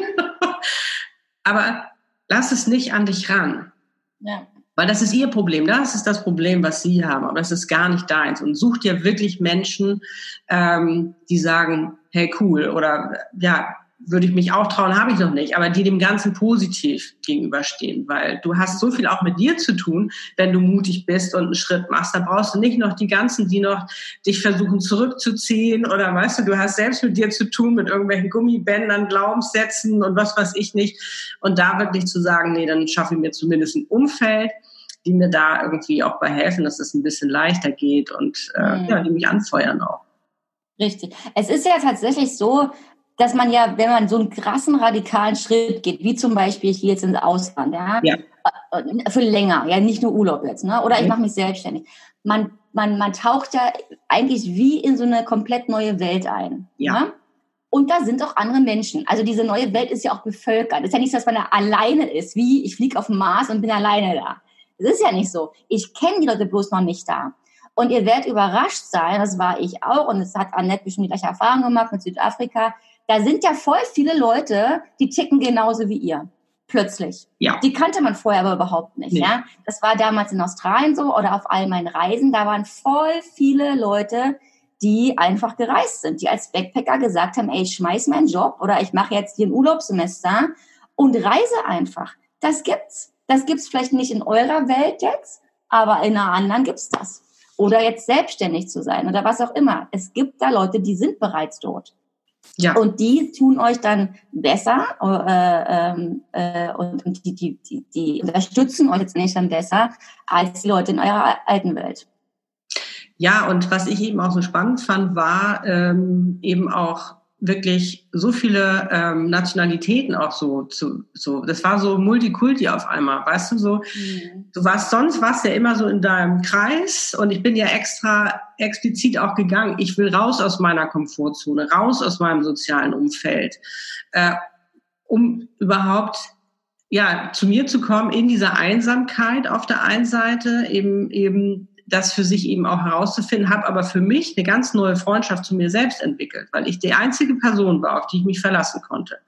Aber lass es nicht an dich ran. Ja. Weil das ist ihr Problem. Das ist das Problem, was sie haben. Aber das ist gar nicht deins. Und such dir wirklich Menschen, ähm, die sagen, hey, cool. Oder ja, würde ich mich auch trauen, habe ich noch nicht, aber die dem Ganzen positiv gegenüberstehen, weil du hast so viel auch mit dir zu tun, wenn du mutig bist und einen Schritt machst. Da brauchst du nicht noch die ganzen, die noch dich versuchen zurückzuziehen oder weißt du, du hast selbst mit dir zu tun, mit irgendwelchen Gummibändern, Glaubenssätzen und was weiß ich nicht. Und da wirklich zu sagen, nee, dann schaffe ich mir zumindest ein Umfeld, die mir da irgendwie auch bei helfen, dass es ein bisschen leichter geht und äh, mhm. ja, die mich anfeuern auch. Richtig. Es ist ja tatsächlich so, dass man ja, wenn man so einen krassen radikalen Schritt geht, wie zum Beispiel ich gehe jetzt ins Ausland, ja, ja. Äh, für länger, ja, nicht nur Urlaub jetzt, ne? Oder ich mhm. mache mich selbstständig. Man, man, man taucht ja eigentlich wie in so eine komplett neue Welt ein. Ja. ja? Und da sind auch andere Menschen. Also diese neue Welt ist ja auch bevölkert. Es ist ja nicht so, dass man da alleine ist, wie ich fliege auf dem Mars und bin alleine da. Das ist ja nicht so. Ich kenne die Leute bloß noch nicht da. Und ihr werdet überrascht sein, das war ich auch, und es hat Annette bestimmt die gleiche Erfahrung gemacht mit Südafrika. Da sind ja voll viele Leute, die ticken genauso wie ihr. Plötzlich. Ja. Die kannte man vorher aber überhaupt nicht. Nee. Ja, das war damals in Australien so oder auf all meinen Reisen. Da waren voll viele Leute, die einfach gereist sind, die als Backpacker gesagt haben, ey, ich schmeiß meinen Job oder ich mache jetzt hier ein Urlaubssemester und reise einfach. Das gibt's. Das gibt's vielleicht nicht in eurer Welt jetzt, aber in einer anderen gibt's das. Oder jetzt selbstständig zu sein oder was auch immer. Es gibt da Leute, die sind bereits dort. Ja. Und die tun euch dann besser äh, ähm, äh, und, und die, die, die, die unterstützen euch jetzt nicht dann besser als die Leute in eurer alten Welt. Ja, und was ich eben auch so spannend fand, war ähm, eben auch wirklich so viele ähm, Nationalitäten auch so zu so das war so Multikulti auf einmal weißt du so mhm. du warst sonst warst ja immer so in deinem Kreis und ich bin ja extra explizit auch gegangen ich will raus aus meiner Komfortzone raus aus meinem sozialen Umfeld äh, um überhaupt ja zu mir zu kommen in dieser Einsamkeit auf der einen Seite eben eben das für sich eben auch herauszufinden, habe aber für mich eine ganz neue Freundschaft zu mir selbst entwickelt, weil ich die einzige Person war, auf die ich mich verlassen konnte.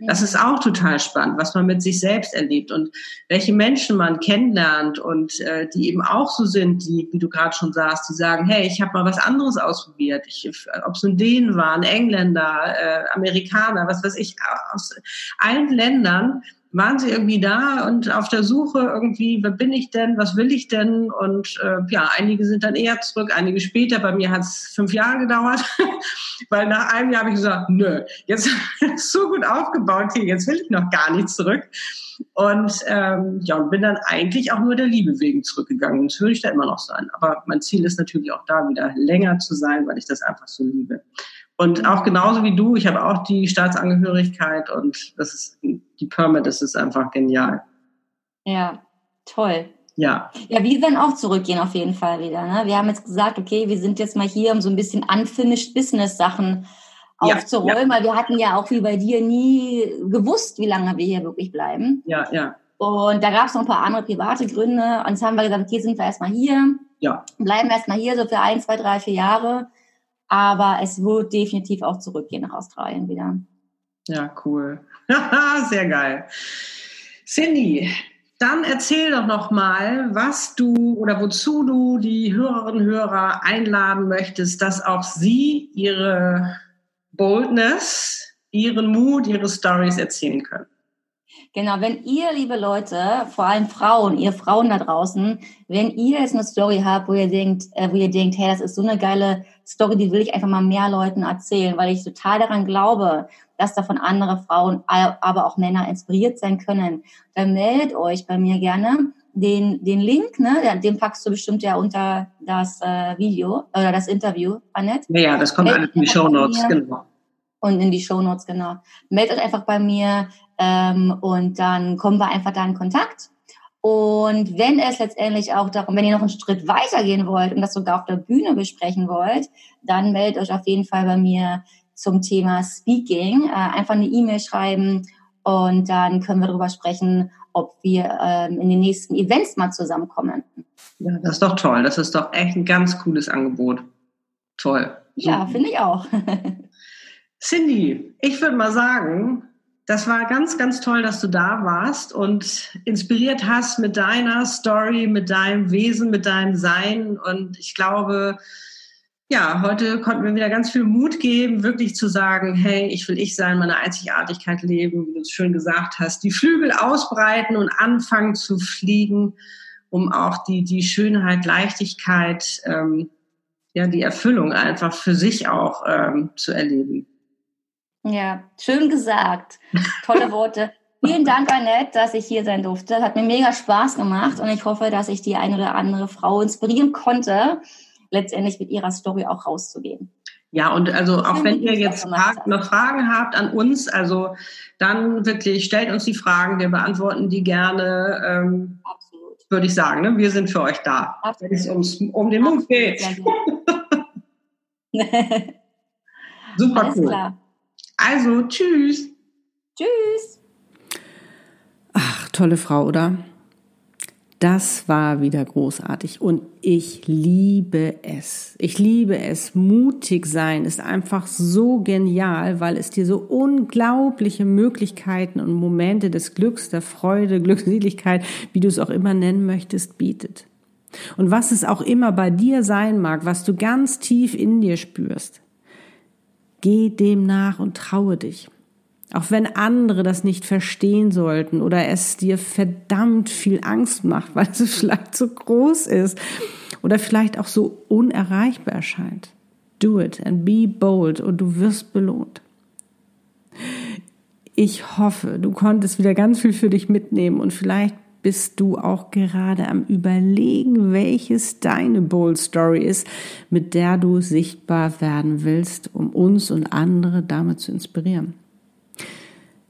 Das ist auch total spannend, was man mit sich selbst erlebt und welche Menschen man kennenlernt und äh, die eben auch so sind, die, wie du gerade schon sagst, die sagen, hey, ich habe mal was anderes ausprobiert. Ob es nun Dänen waren, Engländer, äh, Amerikaner, was weiß ich, aus allen Ländern waren sie irgendwie da und auf der Suche irgendwie, wer bin ich denn, was will ich denn? Und äh, ja, einige sind dann eher zurück, einige später. Bei mir hat es fünf Jahre gedauert, weil nach einem Jahr habe ich gesagt, nö, jetzt so gut aufgebaut hier, jetzt will ich noch gar nicht zurück. Und ähm, ja, und bin dann eigentlich auch nur der Liebe wegen zurückgegangen. Das würde ich da immer noch sein. Aber mein Ziel ist natürlich auch da wieder länger zu sein, weil ich das einfach so liebe. Und auch genauso wie du, ich habe auch die Staatsangehörigkeit und das ist die Permit, das ist einfach genial. Ja, toll. Ja. Ja, wir werden auch zurückgehen auf jeden Fall wieder. Ne? Wir haben jetzt gesagt, okay, wir sind jetzt mal hier, um so ein bisschen unfinished Business Sachen aufzuräumen, ja, ja. weil wir hatten ja auch wie bei dir nie gewusst, wie lange wir hier wirklich bleiben. Ja, ja. Und da gab es noch ein paar andere private Gründe. Und jetzt haben wir gesagt, okay, sind wir erstmal hier. Ja. Bleiben erstmal hier so für ein, zwei, drei, vier Jahre. Aber es wird definitiv auch zurückgehen nach Australien wieder. Ja, cool. Sehr geil. Cindy, dann erzähl doch noch mal, was du oder wozu du die Hörerinnen und Hörer einladen möchtest, dass auch sie ihre Boldness, ihren Mut, ihre Stories erzählen können. Genau, wenn ihr, liebe Leute, vor allem Frauen, ihr Frauen da draußen, wenn ihr jetzt eine Story habt, wo ihr denkt, äh, wo ihr denkt, hey, das ist so eine geile Story, die will ich einfach mal mehr Leuten erzählen, weil ich total daran glaube, dass davon andere Frauen, aber auch Männer inspiriert sein können, dann meldet euch bei mir gerne. Den, den Link, ne, den packst du bestimmt ja unter das äh, Video oder das Interview, Annette. Ja, das kommt alles in die Show Notes, genau. Und in die Show Notes, genau. Meldet euch einfach bei mir ähm, und dann kommen wir einfach da in Kontakt. Und wenn es letztendlich auch darum, wenn ihr noch einen Schritt weiter gehen wollt und das sogar auf der Bühne besprechen wollt, dann meldet euch auf jeden Fall bei mir zum Thema Speaking. Äh, einfach eine E-Mail schreiben und dann können wir darüber sprechen, ob wir ähm, in den nächsten Events mal zusammenkommen. Ja, das ist doch toll. Das ist doch echt ein ganz cooles Angebot. Toll. Ja, finde ich auch. Cindy, ich würde mal sagen, das war ganz, ganz toll, dass du da warst und inspiriert hast mit deiner Story, mit deinem Wesen, mit deinem Sein. Und ich glaube, ja, heute konnten wir wieder ganz viel Mut geben, wirklich zu sagen, hey, ich will ich sein, meine Einzigartigkeit leben, wie du es schön gesagt hast, die Flügel ausbreiten und anfangen zu fliegen, um auch die, die Schönheit, Leichtigkeit, ähm, ja, die Erfüllung einfach für sich auch ähm, zu erleben. Ja, schön gesagt. Tolle Worte. Vielen Dank, Annette, dass ich hier sein durfte. Das hat mir mega Spaß gemacht und ich hoffe, dass ich die eine oder andere Frau inspirieren konnte, letztendlich mit ihrer Story auch rauszugehen. Ja, und also auch wenn ihr jetzt noch Fragen habt an uns, also dann wirklich stellt uns die Fragen, wir beantworten die gerne. Ähm, Absolut. Würde ich sagen, ne? wir sind für euch da, Absolut. wenn es ums, um den Mund geht. Super Alles cool. Klar. Also, tschüss. Tschüss. Ach, tolle Frau, oder? Das war wieder großartig und ich liebe es. Ich liebe es. Mutig sein ist einfach so genial, weil es dir so unglaubliche Möglichkeiten und Momente des Glücks, der Freude, Glückseligkeit, wie du es auch immer nennen möchtest, bietet. Und was es auch immer bei dir sein mag, was du ganz tief in dir spürst, geh dem nach und traue dich. Auch wenn andere das nicht verstehen sollten oder es dir verdammt viel Angst macht, weil es vielleicht so groß ist oder vielleicht auch so unerreichbar erscheint. Do it and be bold und du wirst belohnt. Ich hoffe, du konntest wieder ganz viel für dich mitnehmen und vielleicht bist du auch gerade am Überlegen, welches deine Bold Story ist, mit der du sichtbar werden willst, um uns und andere damit zu inspirieren.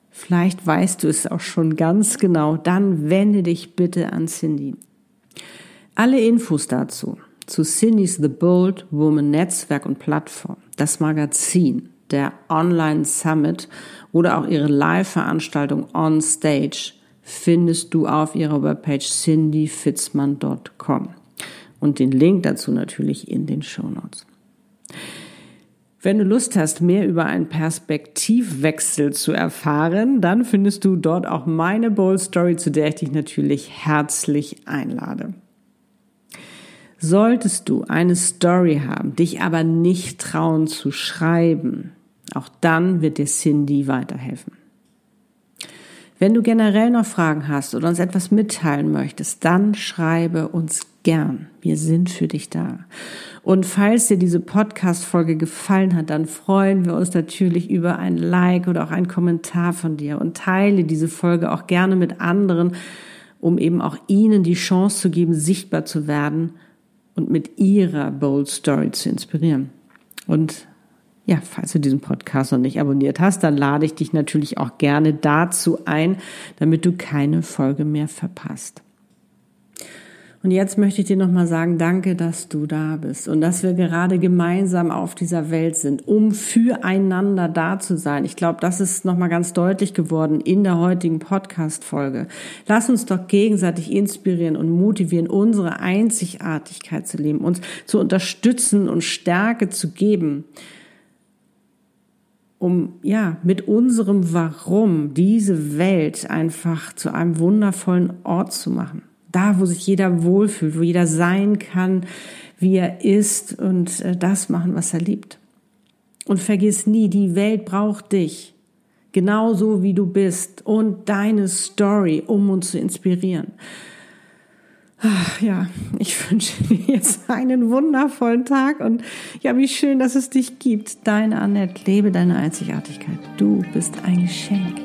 Vielleicht weißt du es auch schon ganz genau. Dann wende dich bitte an Cindy. Alle Infos dazu, zu Cindy's The Bold Woman Netzwerk und Plattform, das Magazin, der Online Summit oder auch ihre Live-Veranstaltung On Stage findest du auf ihrer Webpage cindyfitzmann.com und den Link dazu natürlich in den Show Notes. Wenn du Lust hast, mehr über einen Perspektivwechsel zu erfahren, dann findest du dort auch meine Bold Story, zu der ich dich natürlich herzlich einlade. Solltest du eine Story haben, dich aber nicht trauen zu schreiben, auch dann wird dir Cindy weiterhelfen. Wenn du generell noch Fragen hast oder uns etwas mitteilen möchtest, dann schreibe uns gern. Wir sind für dich da. Und falls dir diese Podcast-Folge gefallen hat, dann freuen wir uns natürlich über ein Like oder auch einen Kommentar von dir und teile diese Folge auch gerne mit anderen, um eben auch ihnen die Chance zu geben, sichtbar zu werden und mit ihrer Bold Story zu inspirieren. Und ja, falls du diesen Podcast noch nicht abonniert hast, dann lade ich dich natürlich auch gerne dazu ein, damit du keine Folge mehr verpasst. Und jetzt möchte ich dir nochmal sagen, danke, dass du da bist und dass wir gerade gemeinsam auf dieser Welt sind, um füreinander da zu sein. Ich glaube, das ist nochmal ganz deutlich geworden in der heutigen Podcast-Folge. Lass uns doch gegenseitig inspirieren und motivieren, unsere Einzigartigkeit zu leben, uns zu unterstützen und Stärke zu geben um ja mit unserem Warum diese Welt einfach zu einem wundervollen Ort zu machen. Da, wo sich jeder wohlfühlt, wo jeder sein kann, wie er ist und äh, das machen, was er liebt. Und vergiss nie, die Welt braucht dich, genauso wie du bist und deine Story, um uns zu inspirieren. Ach, ja, ich wünsche dir jetzt einen wundervollen Tag und ja, wie schön, dass es dich gibt. Deine Annette, lebe deine Einzigartigkeit. Du bist ein Geschenk.